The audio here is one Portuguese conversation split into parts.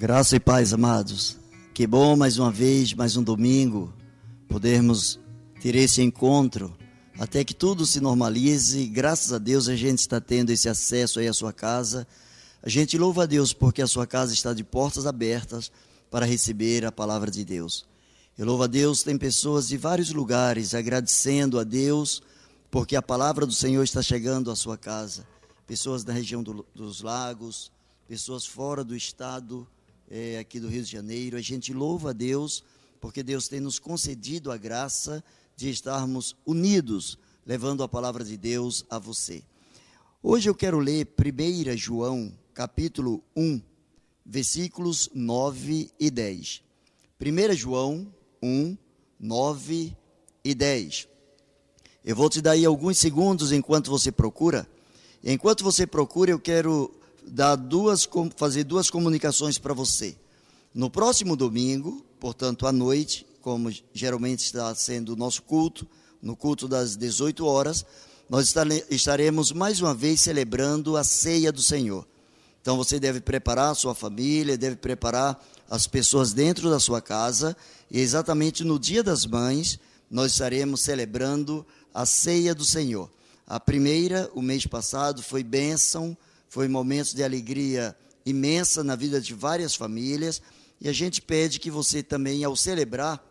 Graça e paz, amados. Que bom mais uma vez, mais um domingo, podermos ter esse encontro até que tudo se normalize. Graças a Deus a gente está tendo esse acesso aí à sua casa. A gente louva a Deus porque a sua casa está de portas abertas para receber a palavra de Deus. Eu louvo a Deus, tem pessoas de vários lugares agradecendo a Deus porque a palavra do Senhor está chegando à sua casa. Pessoas da região do, dos lagos, pessoas fora do estado é, aqui do Rio de Janeiro. A gente louva a Deus porque Deus tem nos concedido a graça de estarmos unidos, levando a palavra de Deus a você. Hoje eu quero ler 1 João, capítulo 1, versículos 9 e 10. 1 João 1, 9 e 10. Eu vou te dar aí alguns segundos enquanto você procura. Enquanto você procura, eu quero dar duas, fazer duas comunicações para você. No próximo domingo, portanto, à noite, como geralmente está sendo o nosso culto, no culto das 18 horas, nós estaremos mais uma vez celebrando a ceia do Senhor. Então você deve preparar a sua família, deve preparar as pessoas dentro da sua casa, e exatamente no Dia das Mães, nós estaremos celebrando a ceia do Senhor. A primeira, o mês passado, foi bênção, foi momentos de alegria imensa na vida de várias famílias. E a gente pede que você também, ao celebrar,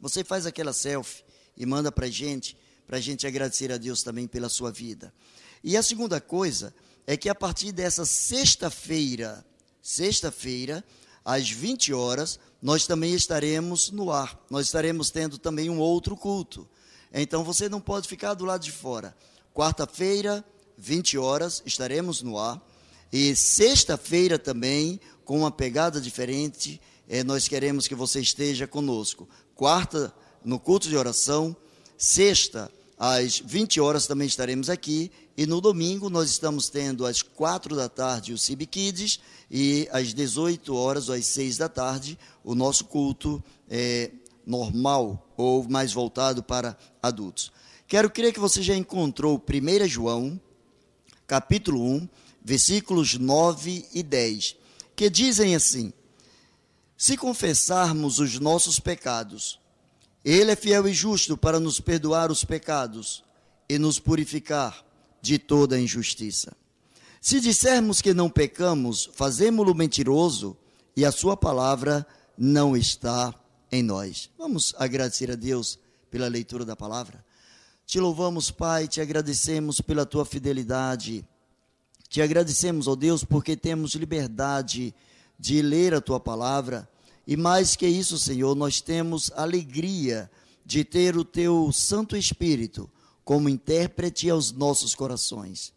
você faz aquela selfie e manda para a gente, para a gente agradecer a Deus também pela sua vida. E a segunda coisa é que a partir dessa sexta-feira, sexta-feira, às 20 horas, nós também estaremos no ar. Nós estaremos tendo também um outro culto. Então você não pode ficar do lado de fora. Quarta-feira, 20 horas, estaremos no ar. E sexta-feira também, com uma pegada diferente, eh, nós queremos que você esteja conosco. Quarta, no culto de oração. Sexta, às 20 horas também estaremos aqui. E no domingo nós estamos tendo às 4 da tarde o Cib Kids e às 18 horas ou às 6 da tarde o nosso culto é, normal ou mais voltado para adultos. Quero crer que você já encontrou 1 João capítulo 1, versículos 9 e 10, que dizem assim: Se confessarmos os nossos pecados, Ele é fiel e justo para nos perdoar os pecados e nos purificar de toda injustiça. Se dissermos que não pecamos, fazemo-lo mentiroso e a Sua palavra não está em nós. Vamos agradecer a Deus pela leitura da palavra. Te louvamos, Pai, te agradecemos pela tua fidelidade. Te agradecemos, ó Deus, porque temos liberdade de ler a tua palavra. E mais que isso, Senhor, nós temos alegria de ter o teu Santo Espírito como intérprete aos nossos corações.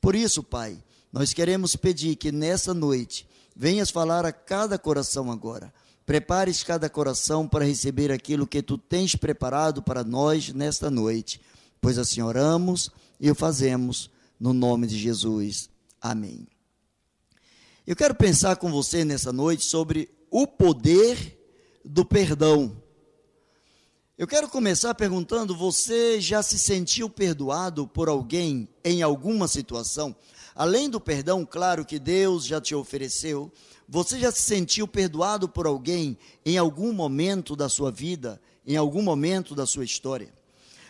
Por isso, Pai, nós queremos pedir que nessa noite venhas falar a cada coração agora. Prepares cada coração para receber aquilo que tu tens preparado para nós nesta noite, pois assim oramos e o fazemos no nome de Jesus. Amém. Eu quero pensar com você nessa noite sobre o poder do perdão. Eu quero começar perguntando: você já se sentiu perdoado por alguém em alguma situação? Além do perdão, claro, que Deus já te ofereceu, você já se sentiu perdoado por alguém em algum momento da sua vida, em algum momento da sua história?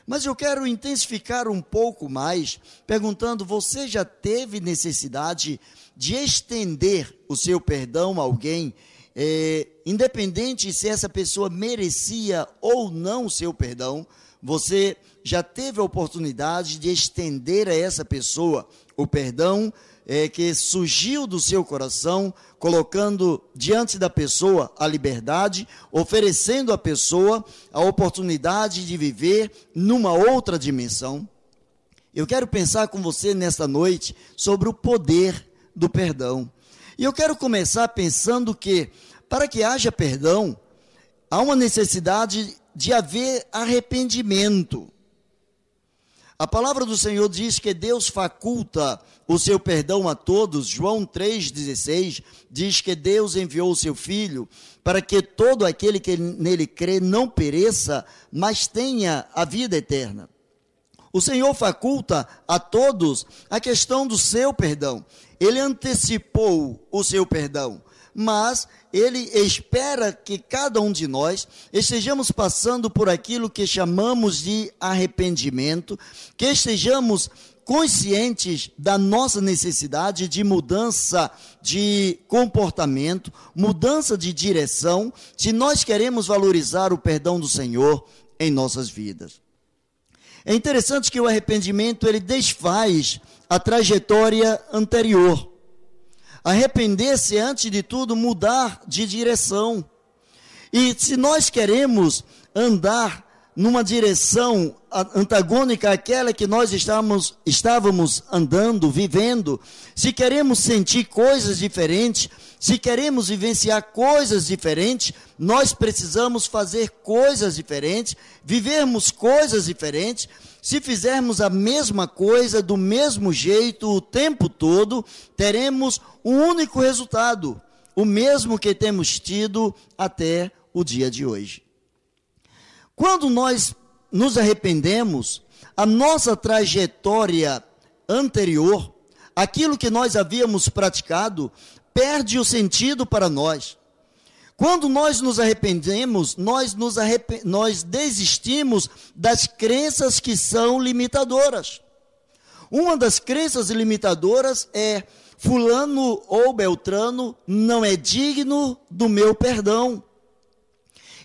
Mas eu quero intensificar um pouco mais, perguntando: você já teve necessidade de estender o seu perdão a alguém, é, independente se essa pessoa merecia ou não o seu perdão? Você já teve a oportunidade de estender a essa pessoa o perdão é, que surgiu do seu coração, colocando diante da pessoa a liberdade, oferecendo à pessoa a oportunidade de viver numa outra dimensão. Eu quero pensar com você nesta noite sobre o poder do perdão. E eu quero começar pensando que, para que haja perdão, há uma necessidade de haver arrependimento. A palavra do Senhor diz que Deus faculta o seu perdão a todos. João 3,16 diz que Deus enviou o seu Filho para que todo aquele que nele crê não pereça, mas tenha a vida eterna. O Senhor faculta a todos a questão do seu perdão. ele antecipou o seu perdão, mas ele espera que cada um de nós estejamos passando por aquilo que chamamos de arrependimento, que estejamos conscientes da nossa necessidade de mudança de comportamento, mudança de direção, se nós queremos valorizar o perdão do Senhor em nossas vidas. É interessante que o arrependimento ele desfaz a trajetória anterior. Arrepender-se antes de tudo mudar de direção. E se nós queremos andar numa direção antagônica àquela que nós estávamos, estávamos andando, vivendo, se queremos sentir coisas diferentes, se queremos vivenciar coisas diferentes, nós precisamos fazer coisas diferentes, vivermos coisas diferentes. Se fizermos a mesma coisa do mesmo jeito o tempo todo, teremos um único resultado, o mesmo que temos tido até o dia de hoje. Quando nós nos arrependemos, a nossa trajetória anterior, aquilo que nós havíamos praticado, perde o sentido para nós. Quando nós nos arrependemos, nós, nos nós desistimos das crenças que são limitadoras. Uma das crenças limitadoras é: Fulano ou Beltrano não é digno do meu perdão.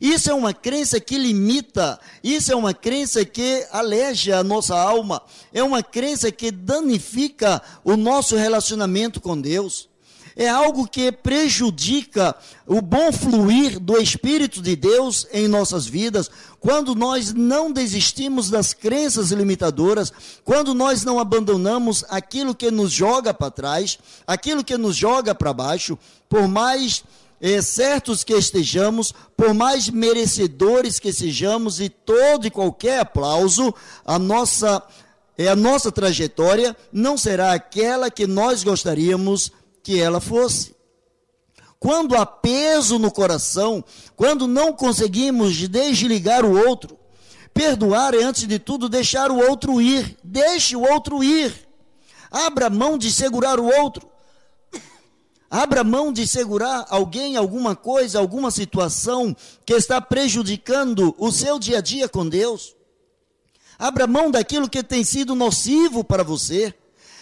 Isso é uma crença que limita, isso é uma crença que aleja a nossa alma, é uma crença que danifica o nosso relacionamento com Deus. É algo que prejudica o bom fluir do Espírito de Deus em nossas vidas, quando nós não desistimos das crenças limitadoras, quando nós não abandonamos aquilo que nos joga para trás, aquilo que nos joga para baixo, por mais é, certos que estejamos, por mais merecedores que sejamos e todo e qualquer aplauso, a nossa é a nossa trajetória não será aquela que nós gostaríamos que ela fosse. Quando há peso no coração, quando não conseguimos desligar o outro, perdoar é antes de tudo deixar o outro ir. Deixe o outro ir. Abra mão de segurar o outro. Abra mão de segurar alguém, alguma coisa, alguma situação que está prejudicando o seu dia a dia com Deus. Abra mão daquilo que tem sido nocivo para você.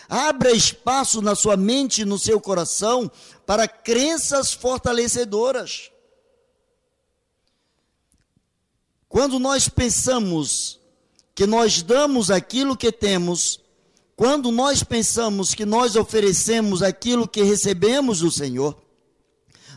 Abra espaço na sua mente no seu coração para crenças fortalecedoras. Quando nós pensamos que nós damos aquilo que temos, quando nós pensamos que nós oferecemos aquilo que recebemos do Senhor,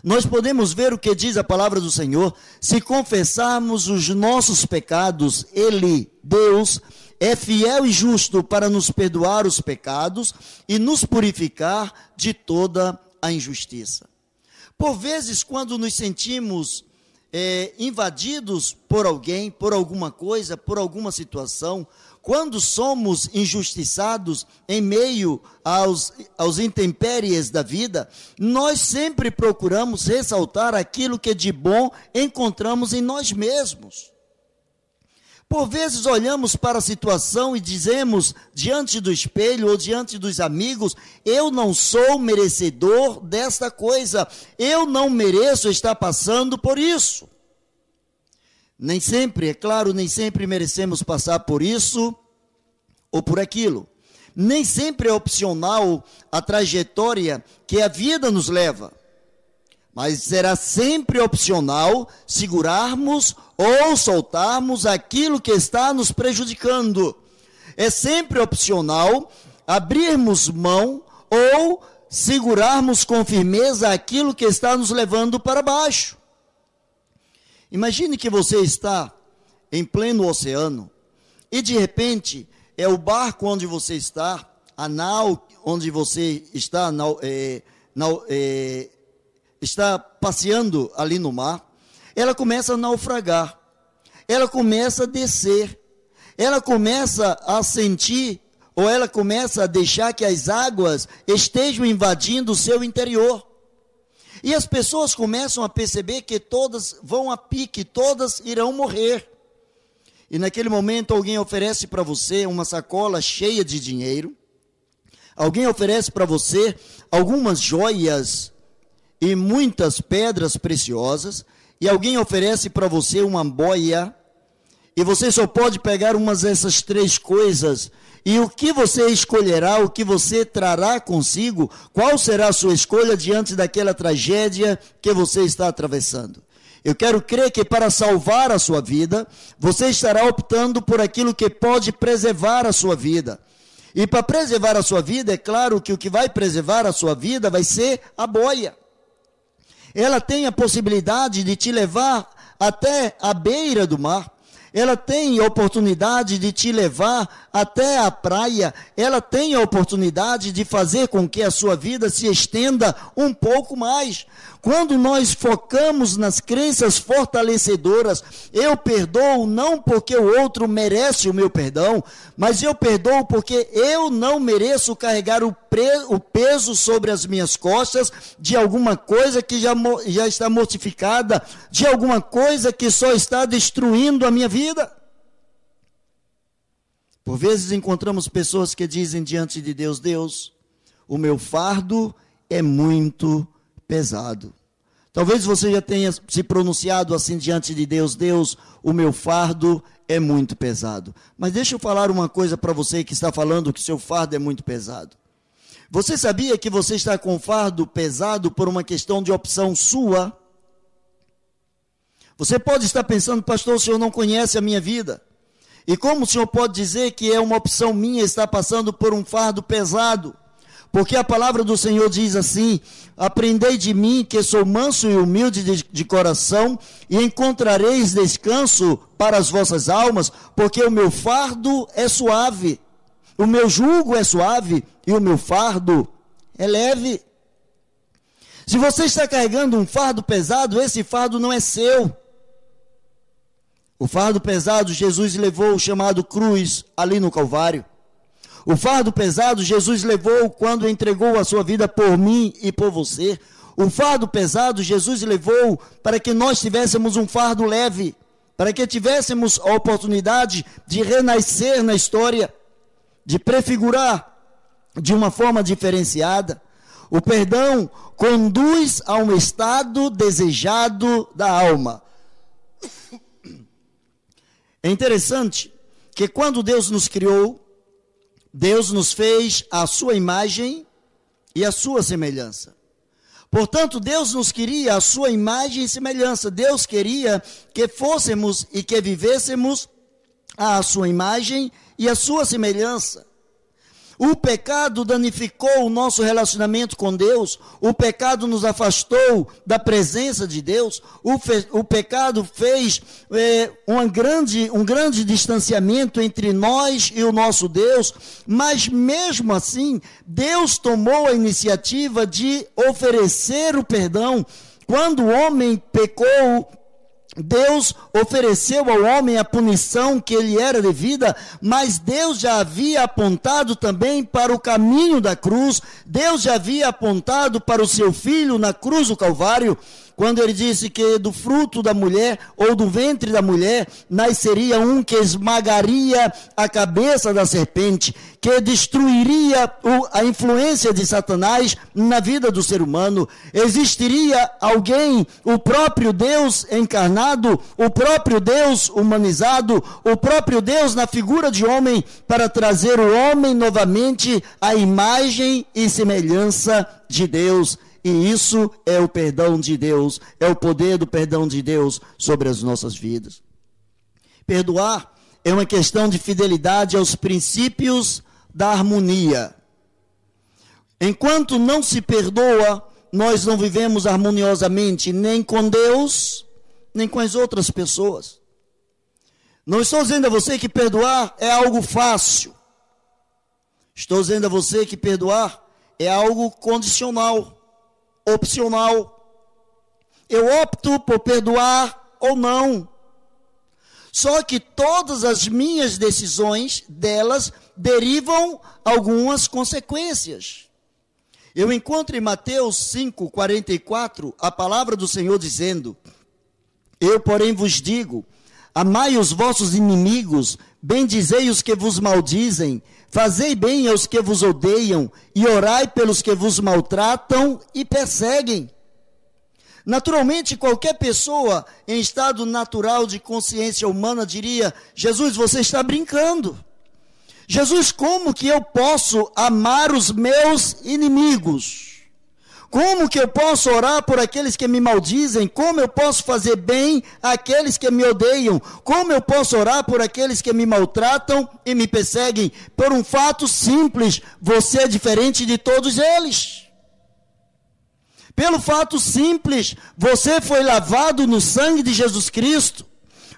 nós podemos ver o que diz a palavra do Senhor. Se confessarmos os nossos pecados, Ele, Deus, é fiel e justo para nos perdoar os pecados e nos purificar de toda a injustiça. Por vezes, quando nos sentimos é, invadidos por alguém, por alguma coisa, por alguma situação, quando somos injustiçados em meio aos, aos intempéries da vida, nós sempre procuramos ressaltar aquilo que de bom encontramos em nós mesmos. Por vezes olhamos para a situação e dizemos diante do espelho ou diante dos amigos: eu não sou merecedor desta coisa, eu não mereço estar passando por isso. Nem sempre, é claro, nem sempre merecemos passar por isso ou por aquilo. Nem sempre é opcional a trajetória que a vida nos leva. Mas será sempre opcional segurarmos ou soltarmos aquilo que está nos prejudicando. É sempre opcional abrirmos mão ou segurarmos com firmeza aquilo que está nos levando para baixo. Imagine que você está em pleno oceano e de repente é o barco onde você está, a nau onde você está, é, é, está passeando ali no mar, ela começa a naufragar, ela começa a descer, ela começa a sentir, ou ela começa a deixar que as águas estejam invadindo o seu interior. E as pessoas começam a perceber que todas vão a pique, todas irão morrer. E naquele momento alguém oferece para você uma sacola cheia de dinheiro, Alguém oferece para você algumas joias e muitas pedras preciosas, e alguém oferece para você uma boia, e você só pode pegar umas dessas três coisas, e o que você escolherá, o que você trará consigo, qual será a sua escolha diante daquela tragédia que você está atravessando? Eu quero crer que para salvar a sua vida, você estará optando por aquilo que pode preservar a sua vida. E para preservar a sua vida, é claro que o que vai preservar a sua vida vai ser a boia. Ela tem a possibilidade de te levar até a beira do mar. Ela tem oportunidade de te levar até a praia. Ela tem a oportunidade de fazer com que a sua vida se estenda um pouco mais. Quando nós focamos nas crenças fortalecedoras, eu perdoo não porque o outro merece o meu perdão, mas eu perdoo porque eu não mereço carregar o, o peso sobre as minhas costas de alguma coisa que já, já está mortificada, de alguma coisa que só está destruindo a minha vida. Por vezes encontramos pessoas que dizem diante de Deus: Deus, o meu fardo é muito pesado. Talvez você já tenha se pronunciado assim diante de Deus: Deus, o meu fardo é muito pesado. Mas deixa eu falar uma coisa para você que está falando que seu fardo é muito pesado. Você sabia que você está com fardo pesado por uma questão de opção sua? Você pode estar pensando, pastor, o senhor não conhece a minha vida. E como o senhor pode dizer que é uma opção minha estar passando por um fardo pesado? Porque a palavra do Senhor diz assim: Aprendei de mim, que sou manso e humilde de, de, coração, e encontrareis descanso para as vossas almas, porque o meu fardo é suave, o meu jugo é suave e o meu fardo é leve. Se você está carregando um fardo pesado, esse fardo não é seu. O fardo pesado Jesus levou, chamado cruz, ali no Calvário. O fardo pesado Jesus levou quando entregou a sua vida por mim e por você. O fardo pesado Jesus levou para que nós tivéssemos um fardo leve, para que tivéssemos a oportunidade de renascer na história, de prefigurar de uma forma diferenciada. O perdão conduz a um estado desejado da alma. É interessante que quando Deus nos criou, Deus nos fez a sua imagem e a sua semelhança. Portanto, Deus nos queria a sua imagem e semelhança. Deus queria que fôssemos e que vivêssemos a sua imagem e a sua semelhança. O pecado danificou o nosso relacionamento com Deus, o pecado nos afastou da presença de Deus, o, fe, o pecado fez é, uma grande, um grande distanciamento entre nós e o nosso Deus, mas mesmo assim, Deus tomou a iniciativa de oferecer o perdão. Quando o homem pecou, Deus ofereceu ao homem a punição que ele era devida, mas Deus já havia apontado também para o caminho da cruz, Deus já havia apontado para o seu filho na cruz do Calvário, quando ele disse que do fruto da mulher ou do ventre da mulher nasceria um que esmagaria a cabeça da serpente, que destruiria a influência de Satanás na vida do ser humano. Existiria alguém, o próprio Deus encarnado, o próprio Deus humanizado, o próprio Deus na figura de homem, para trazer o homem novamente à imagem e semelhança de Deus. E isso é o perdão de Deus, é o poder do perdão de Deus sobre as nossas vidas. Perdoar é uma questão de fidelidade aos princípios da harmonia. Enquanto não se perdoa, nós não vivemos harmoniosamente nem com Deus, nem com as outras pessoas. Não estou dizendo a você que perdoar é algo fácil. Estou dizendo a você que perdoar é algo condicional opcional. Eu opto por perdoar ou não. Só que todas as minhas decisões delas derivam algumas consequências. Eu encontro em Mateus 5, 44 a palavra do Senhor dizendo: Eu, porém, vos digo: Amai os vossos inimigos, bendizei os que vos maldizem, fazei bem aos que vos odeiam, e orai pelos que vos maltratam e perseguem. Naturalmente, qualquer pessoa em estado natural de consciência humana diria: Jesus, você está brincando. Jesus, como que eu posso amar os meus inimigos? Como que eu posso orar por aqueles que me maldizem? Como eu posso fazer bem àqueles que me odeiam? Como eu posso orar por aqueles que me maltratam e me perseguem? Por um fato simples: você é diferente de todos eles. Pelo fato simples, você foi lavado no sangue de Jesus Cristo.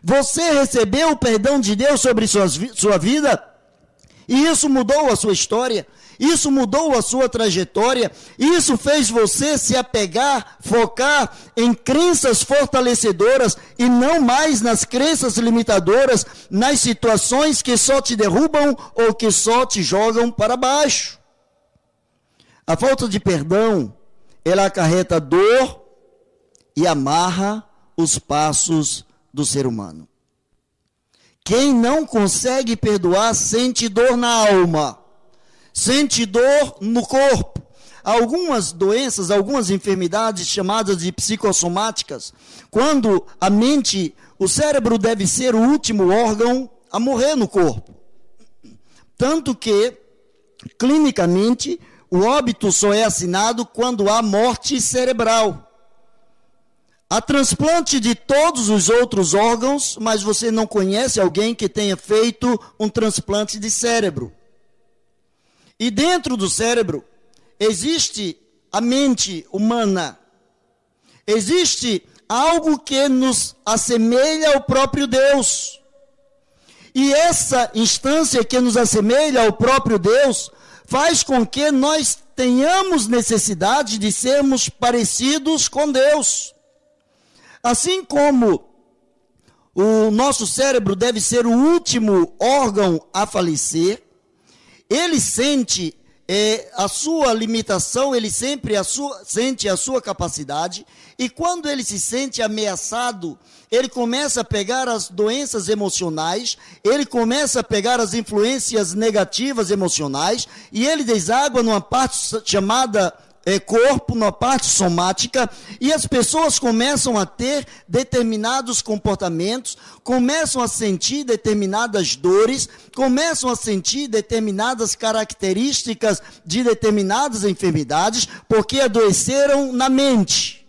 Você recebeu o perdão de Deus sobre sua, sua vida. E isso mudou a sua história. Isso mudou a sua trajetória, isso fez você se apegar, focar em crenças fortalecedoras e não mais nas crenças limitadoras, nas situações que só te derrubam ou que só te jogam para baixo. A falta de perdão, ela acarreta dor e amarra os passos do ser humano. Quem não consegue perdoar sente dor na alma sente dor no corpo. Algumas doenças, algumas enfermidades chamadas de psicossomáticas, quando a mente, o cérebro deve ser o último órgão a morrer no corpo. Tanto que, clinicamente, o óbito só é assinado quando há morte cerebral. Há transplante de todos os outros órgãos, mas você não conhece alguém que tenha feito um transplante de cérebro. E dentro do cérebro existe a mente humana. Existe algo que nos assemelha ao próprio Deus. E essa instância que nos assemelha ao próprio Deus faz com que nós tenhamos necessidade de sermos parecidos com Deus. Assim como o nosso cérebro deve ser o último órgão a falecer, ele sente é, a sua limitação, ele sempre a sua, sente a sua capacidade, e quando ele se sente ameaçado, ele começa a pegar as doenças emocionais, ele começa a pegar as influências negativas emocionais, e ele deságua numa parte chamada é, corpo, na parte somática, e as pessoas começam a ter determinados comportamentos, começam a sentir determinadas dores, começam a sentir determinadas características de determinadas enfermidades, porque adoeceram na mente.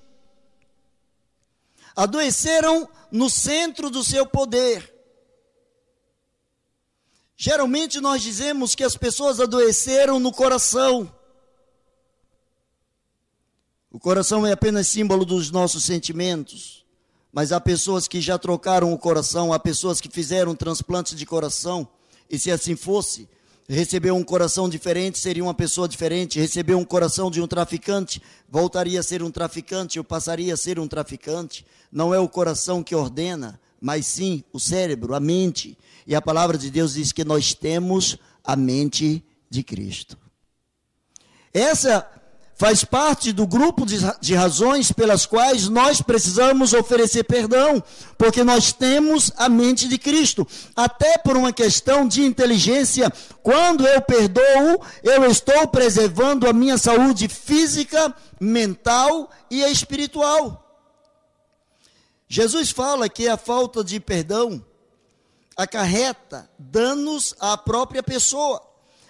Adoeceram no centro do seu poder. Geralmente nós dizemos que as pessoas adoeceram no coração. O coração é apenas símbolo dos nossos sentimentos, mas há pessoas que já trocaram o coração, há pessoas que fizeram transplante de coração, e se assim fosse, recebeu um coração diferente, seria uma pessoa diferente, recebeu um coração de um traficante, voltaria a ser um traficante, ou passaria a ser um traficante. Não é o coração que ordena, mas sim o cérebro, a mente. E a palavra de Deus diz que nós temos a mente de Cristo. Essa faz parte do grupo de, razões pelas quais nós precisamos oferecer perdão, porque nós temos a mente de Cristo. Até por uma questão de inteligência, quando eu perdoo, eu estou preservando a minha saúde física, mental e espiritual. Jesus fala que a falta de perdão acarreta danos à própria pessoa.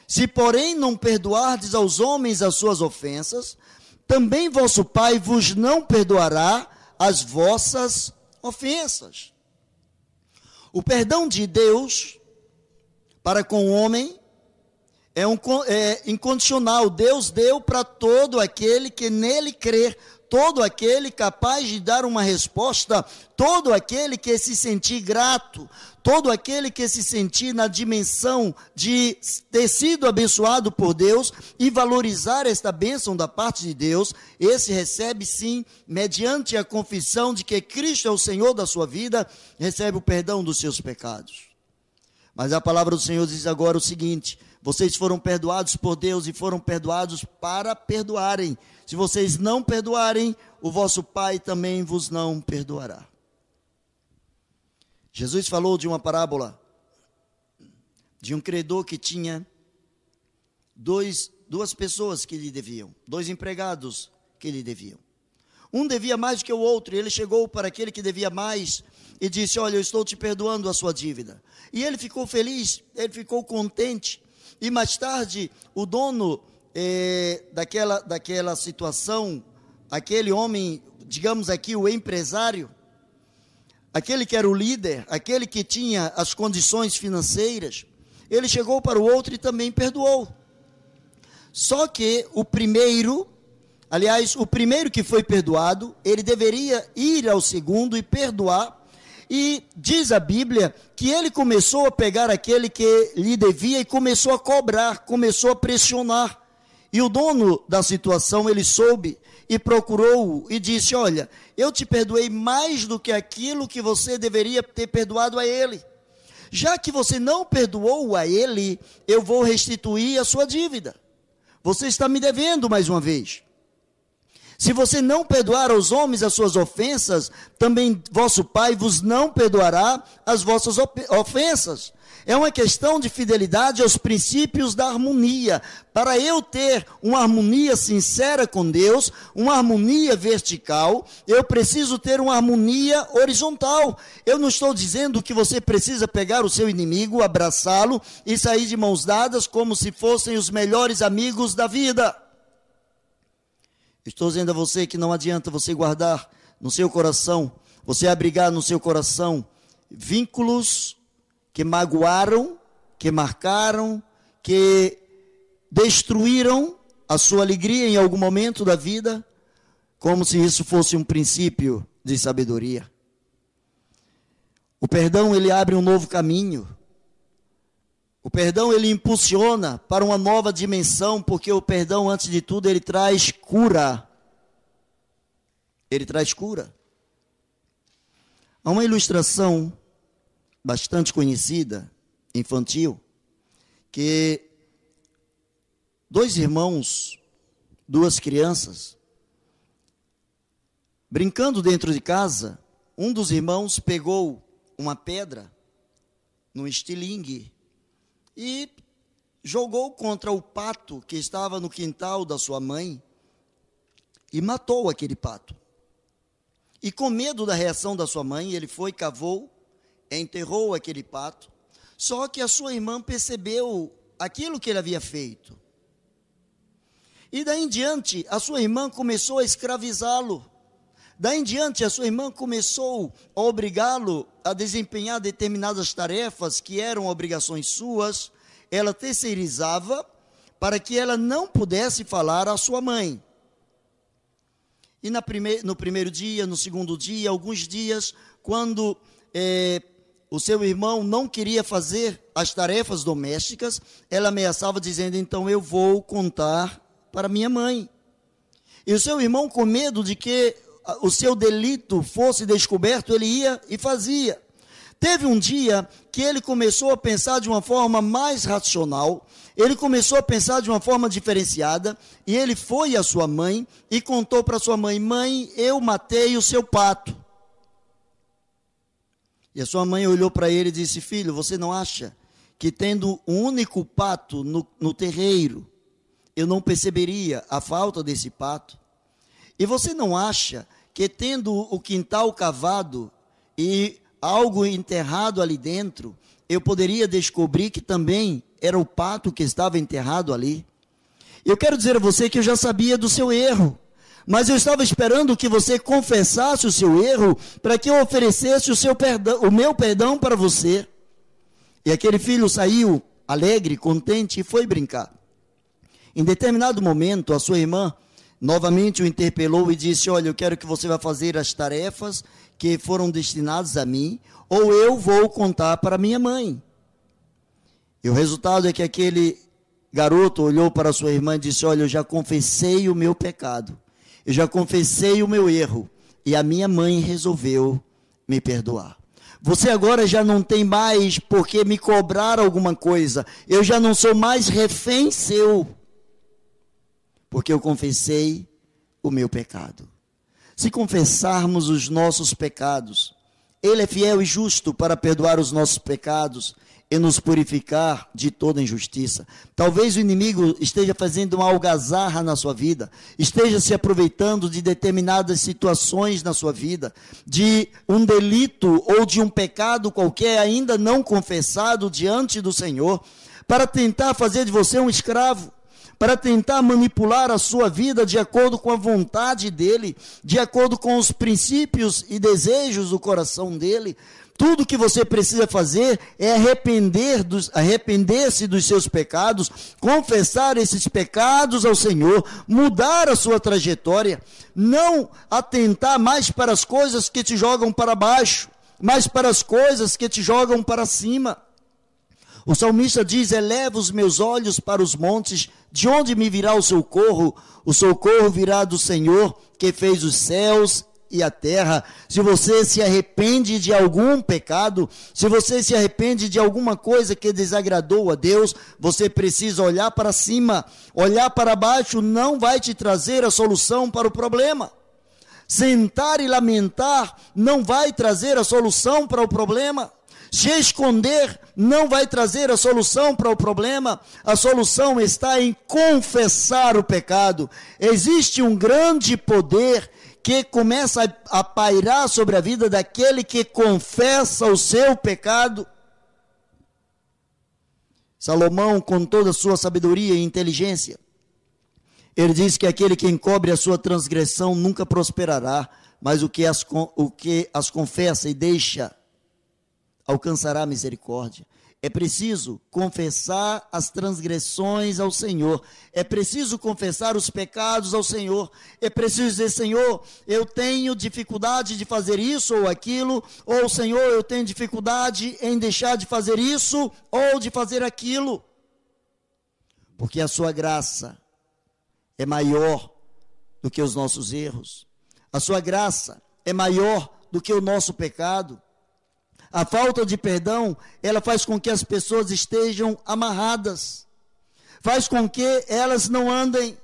Se, porém, não perdoardes aos homens as suas ofensas, também vosso Pai vos não perdoará as vossas ofensas. O perdão de Deus para com o homem é, um, é incondicional. Deus deu para todo aquele que nele crer, todo aquele capaz de dar uma resposta, todo aquele que se sentir grato, todo aquele que se sentir na dimensão de ter sido abençoado por Deus e valorizar esta bênção da parte de Deus, esse recebe sim, mediante a confissão de que Cristo é o Senhor da sua vida, recebe o perdão dos seus pecados. Mas a palavra do Senhor diz agora o seguinte: vocês foram perdoados por Deus e foram perdoados para perdoarem. Se vocês não perdoarem, o vosso Pai também vos não perdoará. Jesus falou de uma parábola de um credor que tinha dois, duas pessoas que lhe deviam, dois empregados que lhe deviam. Um devia mais do que o outro, e ele chegou para aquele que devia mais e disse: Olha, eu estou te perdoando a sua dívida. E ele ficou feliz, ele ficou contente. E mais tarde, o dono eh, daquela, daquela situação, aquele homem, digamos aqui, o empresário, aquele que era o líder, aquele que tinha as condições financeiras, ele chegou para o outro e também perdoou. Só que o primeiro, aliás, o primeiro que foi perdoado, ele deveria ir ao segundo e perdoar. E diz a Bíblia que ele começou a pegar aquele que lhe devia e começou a cobrar, começou a pressionar. E o dono da situação, ele soube e procurou-o e disse: Olha, eu te perdoei mais do que aquilo que você deveria ter perdoado a ele. Já que você não perdoou a ele, eu vou restituir a sua dívida. Você está me devendo mais uma vez. Se você não perdoar aos homens as suas ofensas, também vosso Pai vos não perdoará as vossas ofensas. É uma questão de fidelidade aos princípios da harmonia. Para eu ter uma harmonia sincera com Deus, uma harmonia vertical, eu preciso ter uma harmonia horizontal. Eu não estou dizendo que você precisa pegar o seu inimigo, abraçá-lo e sair de mãos dadas como se fossem os melhores amigos da vida. Estou dizendo a você que não adianta você guardar no seu coração, você abrigar no seu coração vínculos que magoaram, que marcaram, que destruíram a sua alegria em algum momento da vida, como se isso fosse um princípio de sabedoria. O perdão ele abre um novo caminho. O perdão ele impulsiona para uma nova dimensão, porque o perdão antes de tudo ele traz cura. Ele traz cura. Há uma ilustração bastante conhecida, infantil, que dois irmãos, duas crianças, brincando dentro de casa, um dos irmãos pegou uma pedra no estilingue e jogou contra o pato que estava no quintal da sua mãe e matou aquele pato. E com medo da reação da sua mãe, ele foi, cavou enterrou aquele pato. Só que a sua irmã percebeu aquilo que ele havia feito. E daí em diante, a sua irmã começou a escravizá-lo. Daí em diante, a sua irmã começou a obrigá-lo a desempenhar determinadas tarefas que eram obrigações suas. Ela terceirizava para que ela não pudesse falar à sua mãe. E prime no primeiro dia, no segundo dia, alguns dias, quando é, o seu irmão não queria fazer as tarefas domésticas, ela ameaçava dizendo: "Então eu vou contar para minha mãe". E o seu irmão, com medo de que o seu delito fosse descoberto, ele ia e fazia. Teve um dia que ele começou a pensar de uma forma mais racional, ele começou a pensar de uma forma diferenciada, e ele foi à sua mãe e contou para sua mãe: Mãe, eu matei o seu pato. E a sua mãe olhou para ele e disse: Filho, você não acha que tendo um único pato no, no terreiro, eu não perceberia a falta desse pato? E você não acha que tendo o quintal cavado e algo enterrado ali dentro, eu poderia descobrir que também era o pato que estava enterrado ali? Eu quero dizer a você que eu já sabia do seu erro mas eu estava esperando que você confessasse o seu erro para que eu oferecesse o, seu perdão, o meu perdão para você. E aquele filho saiu alegre, contente e foi brincar. Em determinado momento, a sua irmã novamente o interpelou e disse: Olha, eu quero que você vá fazer as tarefas que foram destinadas a mim, ou eu vou contar para minha mãe. E o resultado é que aquele garoto olhou para sua irmã e disse: Olha, eu já confessei o meu pecado. Eu já confessei o meu erro e a minha mãe resolveu me perdoar. Você agora já não tem mais porque me cobrar alguma coisa. Eu já não sou mais refém seu. Porque eu confessei o meu pecado. Se confessarmos os nossos pecados, Ele é fiel e justo para perdoar os nossos pecados e nos purificar de toda injustiça. Talvez o inimigo esteja fazendo uma algazarra na sua vida, esteja se aproveitando de determinadas situações na sua vida, de um delito ou de um pecado qualquer ainda não confessado diante do Senhor, para tentar fazer de você um escravo para tentar manipular a sua vida de acordo com a vontade dele, de acordo com os princípios e desejos do coração dele, tudo que você precisa fazer é arrepender dos, arrepender-se dos seus pecados, confessar esses pecados ao Senhor, mudar a sua trajetória, não atentar mais para as coisas que te jogam para baixo, mas para as coisas que te jogam para cima. O salmista diz: Eleva os meus olhos para os montes, de onde me virá o socorro? O socorro virá do Senhor, que fez os céus e a terra, se você se arrepende de algum pecado, se você se arrepende de alguma coisa que desagradou a Deus, você precisa olhar para cima. Olhar para baixo não vai te trazer a solução para o problema. Sentar e lamentar não vai trazer a solução para o problema. Se esconder não vai trazer a solução para o problema. A solução está em confessar o pecado. Existe um grande poder que começa a, pairar sobre a vida daquele que confessa o seu pecado. Salomão, com toda a sua sabedoria e inteligência, ele diz que aquele que encobre a sua transgressão nunca prosperará, mas o que as, o que as confessa e deixa alcançará misericórdia. É preciso confessar as transgressões ao Senhor. É preciso confessar os pecados ao Senhor. É preciso dizer, Senhor, eu tenho dificuldade de fazer isso ou aquilo, ou Senhor, eu tenho dificuldade em deixar de fazer isso ou de fazer aquilo. Porque a sua graça é maior do que os nossos erros. A sua graça é maior do que o nosso pecado. A falta de perdão, ela faz com que as pessoas estejam amarradas, faz com que elas não andem,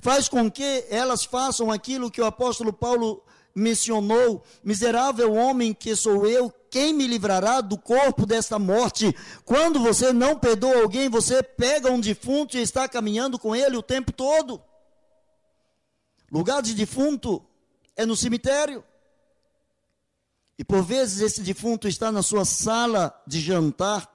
faz com que elas façam aquilo que o apóstolo Paulo mencionou: miserável homem que sou eu, quem me livrará do corpo desta morte? Quando você não perdoa alguém, você pega um defunto e está caminhando com ele o tempo todo. Lugar de defunto é no cemitério. E por vezes esse defunto está na sua sala de jantar,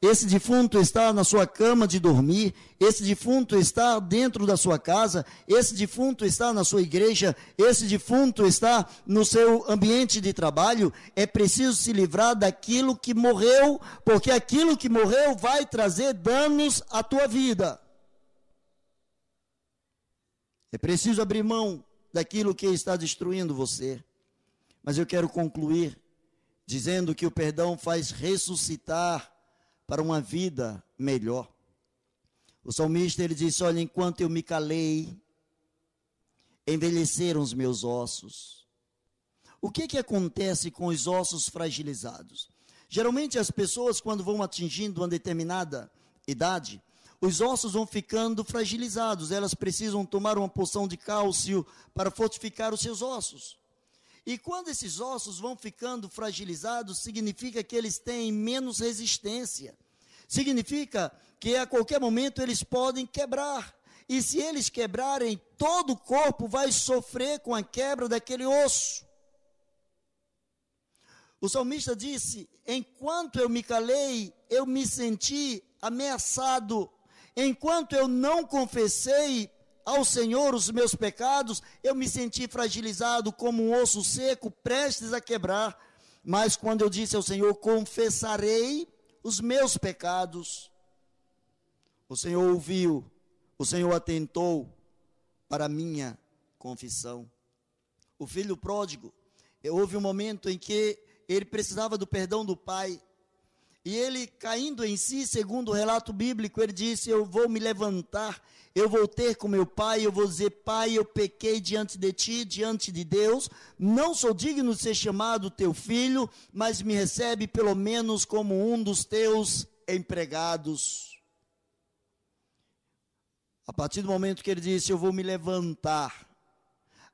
esse defunto está na sua cama de dormir, esse defunto está dentro da sua casa, esse defunto está na sua igreja, esse defunto está no seu ambiente de trabalho. É preciso se livrar daquilo que morreu, porque aquilo que morreu vai trazer danos à tua vida. É preciso abrir mão daquilo que está destruindo você. Mas eu quero concluir dizendo que o perdão faz ressuscitar para uma vida melhor. O salmista ele disse: Olha, enquanto eu me calei, envelheceram os meus ossos. O que que acontece com os ossos fragilizados? Geralmente as pessoas quando vão atingindo uma determinada idade, os ossos vão ficando fragilizados, elas precisam tomar uma poção de cálcio para fortificar os seus ossos. E quando esses ossos vão ficando fragilizados, significa que eles têm menos resistência. Significa que a qualquer momento eles podem quebrar. E se eles quebrarem, todo o corpo vai sofrer com a quebra daquele osso. O salmista disse: Enquanto eu me calei, eu me senti ameaçado. Enquanto eu não confessei ao Senhor os meus pecados, eu me senti fragilizado como um osso seco, prestes a quebrar. Mas quando eu disse ao Senhor, confessarei os meus pecados, o Senhor ouviu, o Senhor atentou para a minha confissão. O filho pródigo, houve um momento em que ele precisava do perdão do pai, e ele, caindo em si, segundo o relato bíblico, ele disse: Eu vou me levantar, eu vou ter com meu pai, eu vou dizer: Pai, eu pequei diante de ti, diante de Deus, não sou digno de ser chamado teu filho, mas me recebe pelo menos como um dos teus empregados. A partir do momento que ele disse: Eu vou me levantar,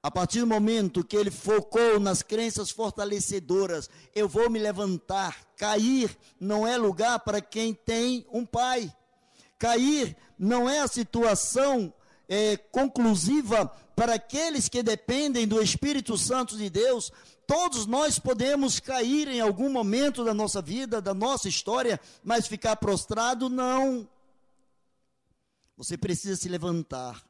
A partir do momento que ele focou nas crenças fortalecedoras, eu vou me levantar. Cair não é lugar para quem tem um pai. Cair não é a situação é, conclusiva para aqueles que dependem do Espírito Santo de Deus. Todos nós podemos cair em algum momento da nossa vida, da nossa história, mas ficar prostrado, não. Você precisa se levantar.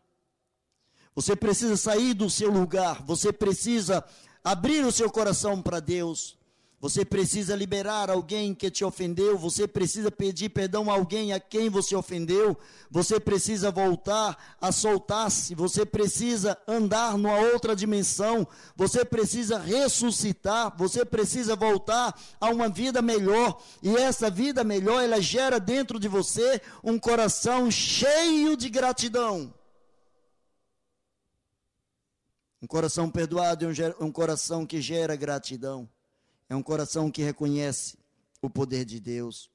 Você precisa sair do seu lugar, você precisa abrir o seu coração para Deus. Você precisa liberar alguém que te ofendeu, você precisa pedir perdão a alguém a quem você ofendeu, você precisa voltar a soltar-se, você precisa andar numa outra dimensão, você precisa ressuscitar, você precisa voltar a uma vida melhor, e essa vida melhor ela gera dentro de você um coração cheio de gratidão. Um coração perdoado é um, coração que gera gratidão. É um coração que reconhece o poder de Deus.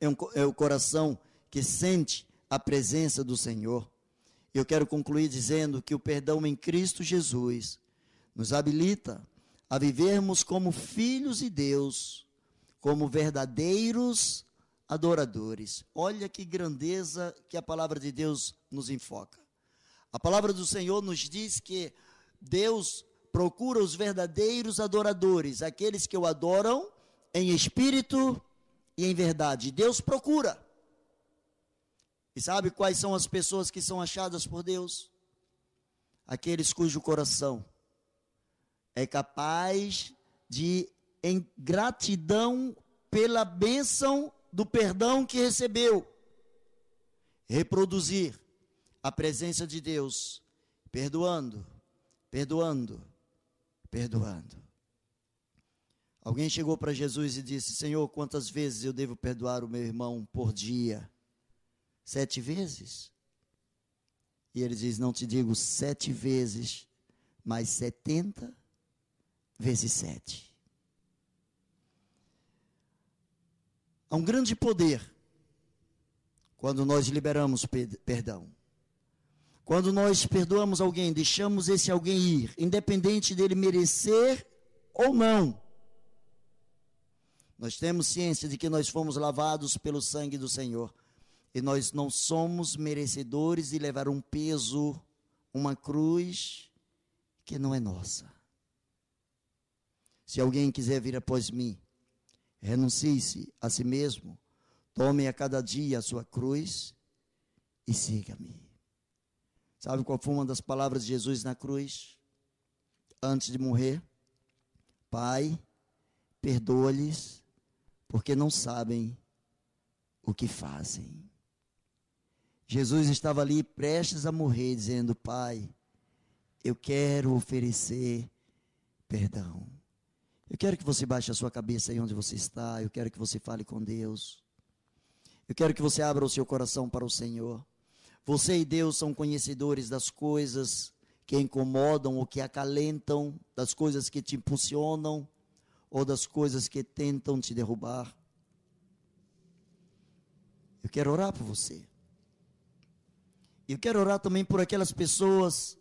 É um, é o coração que sente a presença do Senhor. Eu quero concluir dizendo que o perdão em Cristo Jesus nos habilita a vivermos como filhos de Deus, como verdadeiros adoradores. Olha que grandeza que a palavra de Deus nos enfoca. A palavra do Senhor nos diz que Deus procura os verdadeiros adoradores, aqueles que o adoram em espírito e em verdade. Deus procura. E sabe quais são as pessoas que são achadas por Deus? Aqueles cujo coração é capaz de, em gratidão pela bênção do perdão que recebeu, reproduzir a presença de Deus, perdoando perdoando, perdoando. Alguém chegou para Jesus e disse: Senhor, quantas vezes eu devo perdoar o meu irmão por dia? Sete vezes? E ele diz: Não te digo sete vezes, mas setenta vezes sete. Há um grande poder quando nós liberamos perdão. Quando nós perdoamos alguém, deixamos esse alguém ir, independente dele merecer ou não. Nós temos ciência de que nós fomos lavados pelo sangue do Senhor. E nós não somos merecedores de levar um peso, uma cruz que não é nossa. Se alguém quiser vir após mim, renuncie-se a si mesmo, tome a cada dia a sua cruz e siga-me. Sabe qual foi uma das palavras de Jesus na cruz? Antes de morrer? Pai, perdoa-lhes, porque não sabem o que fazem. Jesus estava ali prestes a morrer, dizendo: Pai, eu quero oferecer perdão. Eu quero que você baixe a sua cabeça aí onde você está. Eu quero que você fale com Deus. Eu quero que você abra o seu coração para o Senhor. Você e Deus são conhecedores das coisas que incomodam ou que acalentam, das coisas que te impulsionam ou das coisas que tentam te derrubar. Eu quero orar por você. Eu quero orar também por aquelas pessoas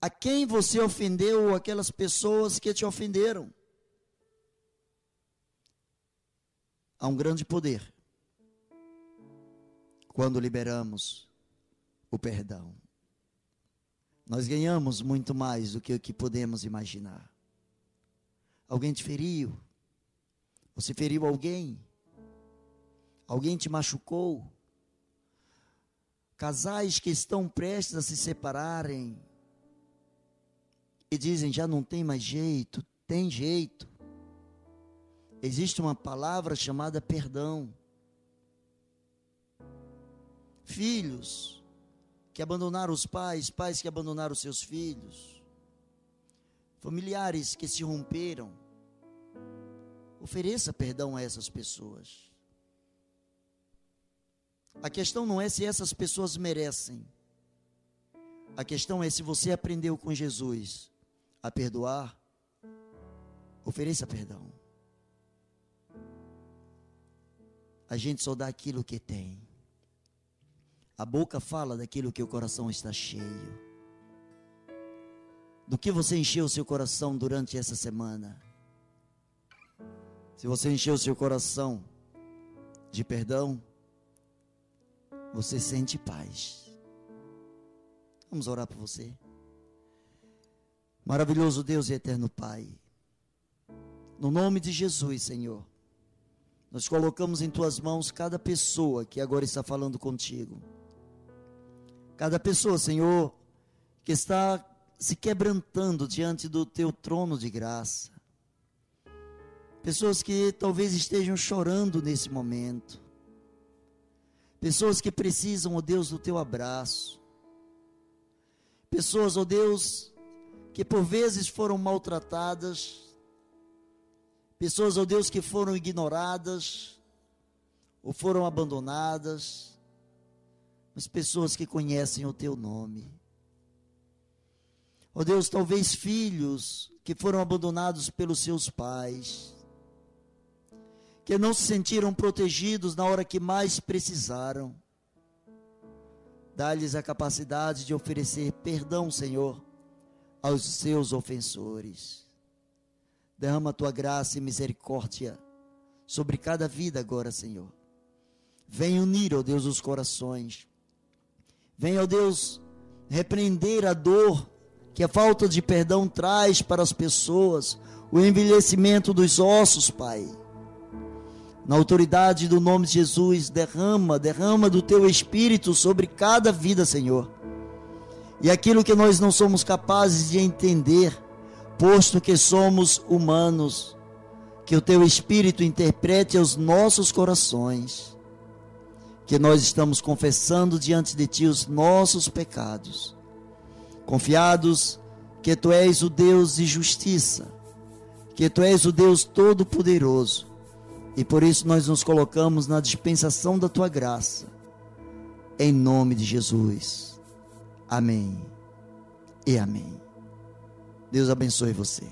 a quem você ofendeu ou aquelas pessoas que te ofenderam. Há um grande poder quando liberamos o perdão. Nós ganhamos muito mais do que o que podemos imaginar. Alguém te feriu? Você feriu alguém? Alguém te machucou? Casais que estão prestes a se separarem e dizem já não tem mais jeito, tem jeito. Existe uma palavra chamada perdão. Filhos, que abandonaram os pais, pais que abandonaram seus filhos, familiares que se romperam. Ofereça perdão a essas pessoas. A questão não é se essas pessoas merecem. A questão é se você aprendeu com Jesus a perdoar, ofereça perdão. A gente só dá aquilo que tem. A boca fala daquilo que o coração está cheio. Do que você encheu o seu coração durante essa semana? Se você encheu o seu coração de perdão, você sente paz. Vamos orar por você. Maravilhoso Deus e eterno Pai. No nome de Jesus, Senhor, nós colocamos em tuas mãos cada pessoa que agora está falando contigo. Cada pessoa, Senhor, que está se quebrantando diante do teu trono de graça. Pessoas que talvez estejam chorando nesse momento. Pessoas que precisam, ó oh Deus, do teu abraço. Pessoas, ó oh Deus, que por vezes foram maltratadas. Pessoas, ó oh Deus, que foram ignoradas ou foram abandonadas. Mas pessoas que conhecem o teu nome. Ó Deus, talvez filhos que foram abandonados pelos seus pais que não se sentiram protegidos na hora que mais precisaram. Dá-lhes a capacidade de oferecer perdão, Senhor, aos seus ofensores. Derrama a tua graça e misericórdia sobre cada vida agora, Senhor. Vem unir, ó Deus, os corações. Vem, ó Deus, repreender a dor que a falta de perdão traz para as pessoas, o envelhecimento dos ossos, Pai na autoridade do nome de Jesus, derrama, derrama do teu espírito sobre cada vida, Senhor. E aquilo que nós não somos capazes de entender, posto que somos humanos, que o teu espírito interprete aos nossos corações, que nós estamos confessando diante de ti os nossos pecados, confiados que tu és o Deus de justiça, que tu és o Deus todo-poderoso e por isso nós nos colocamos na dispensação da tua graça. Em nome de Jesus. Amém. E amém. Deus abençoe você.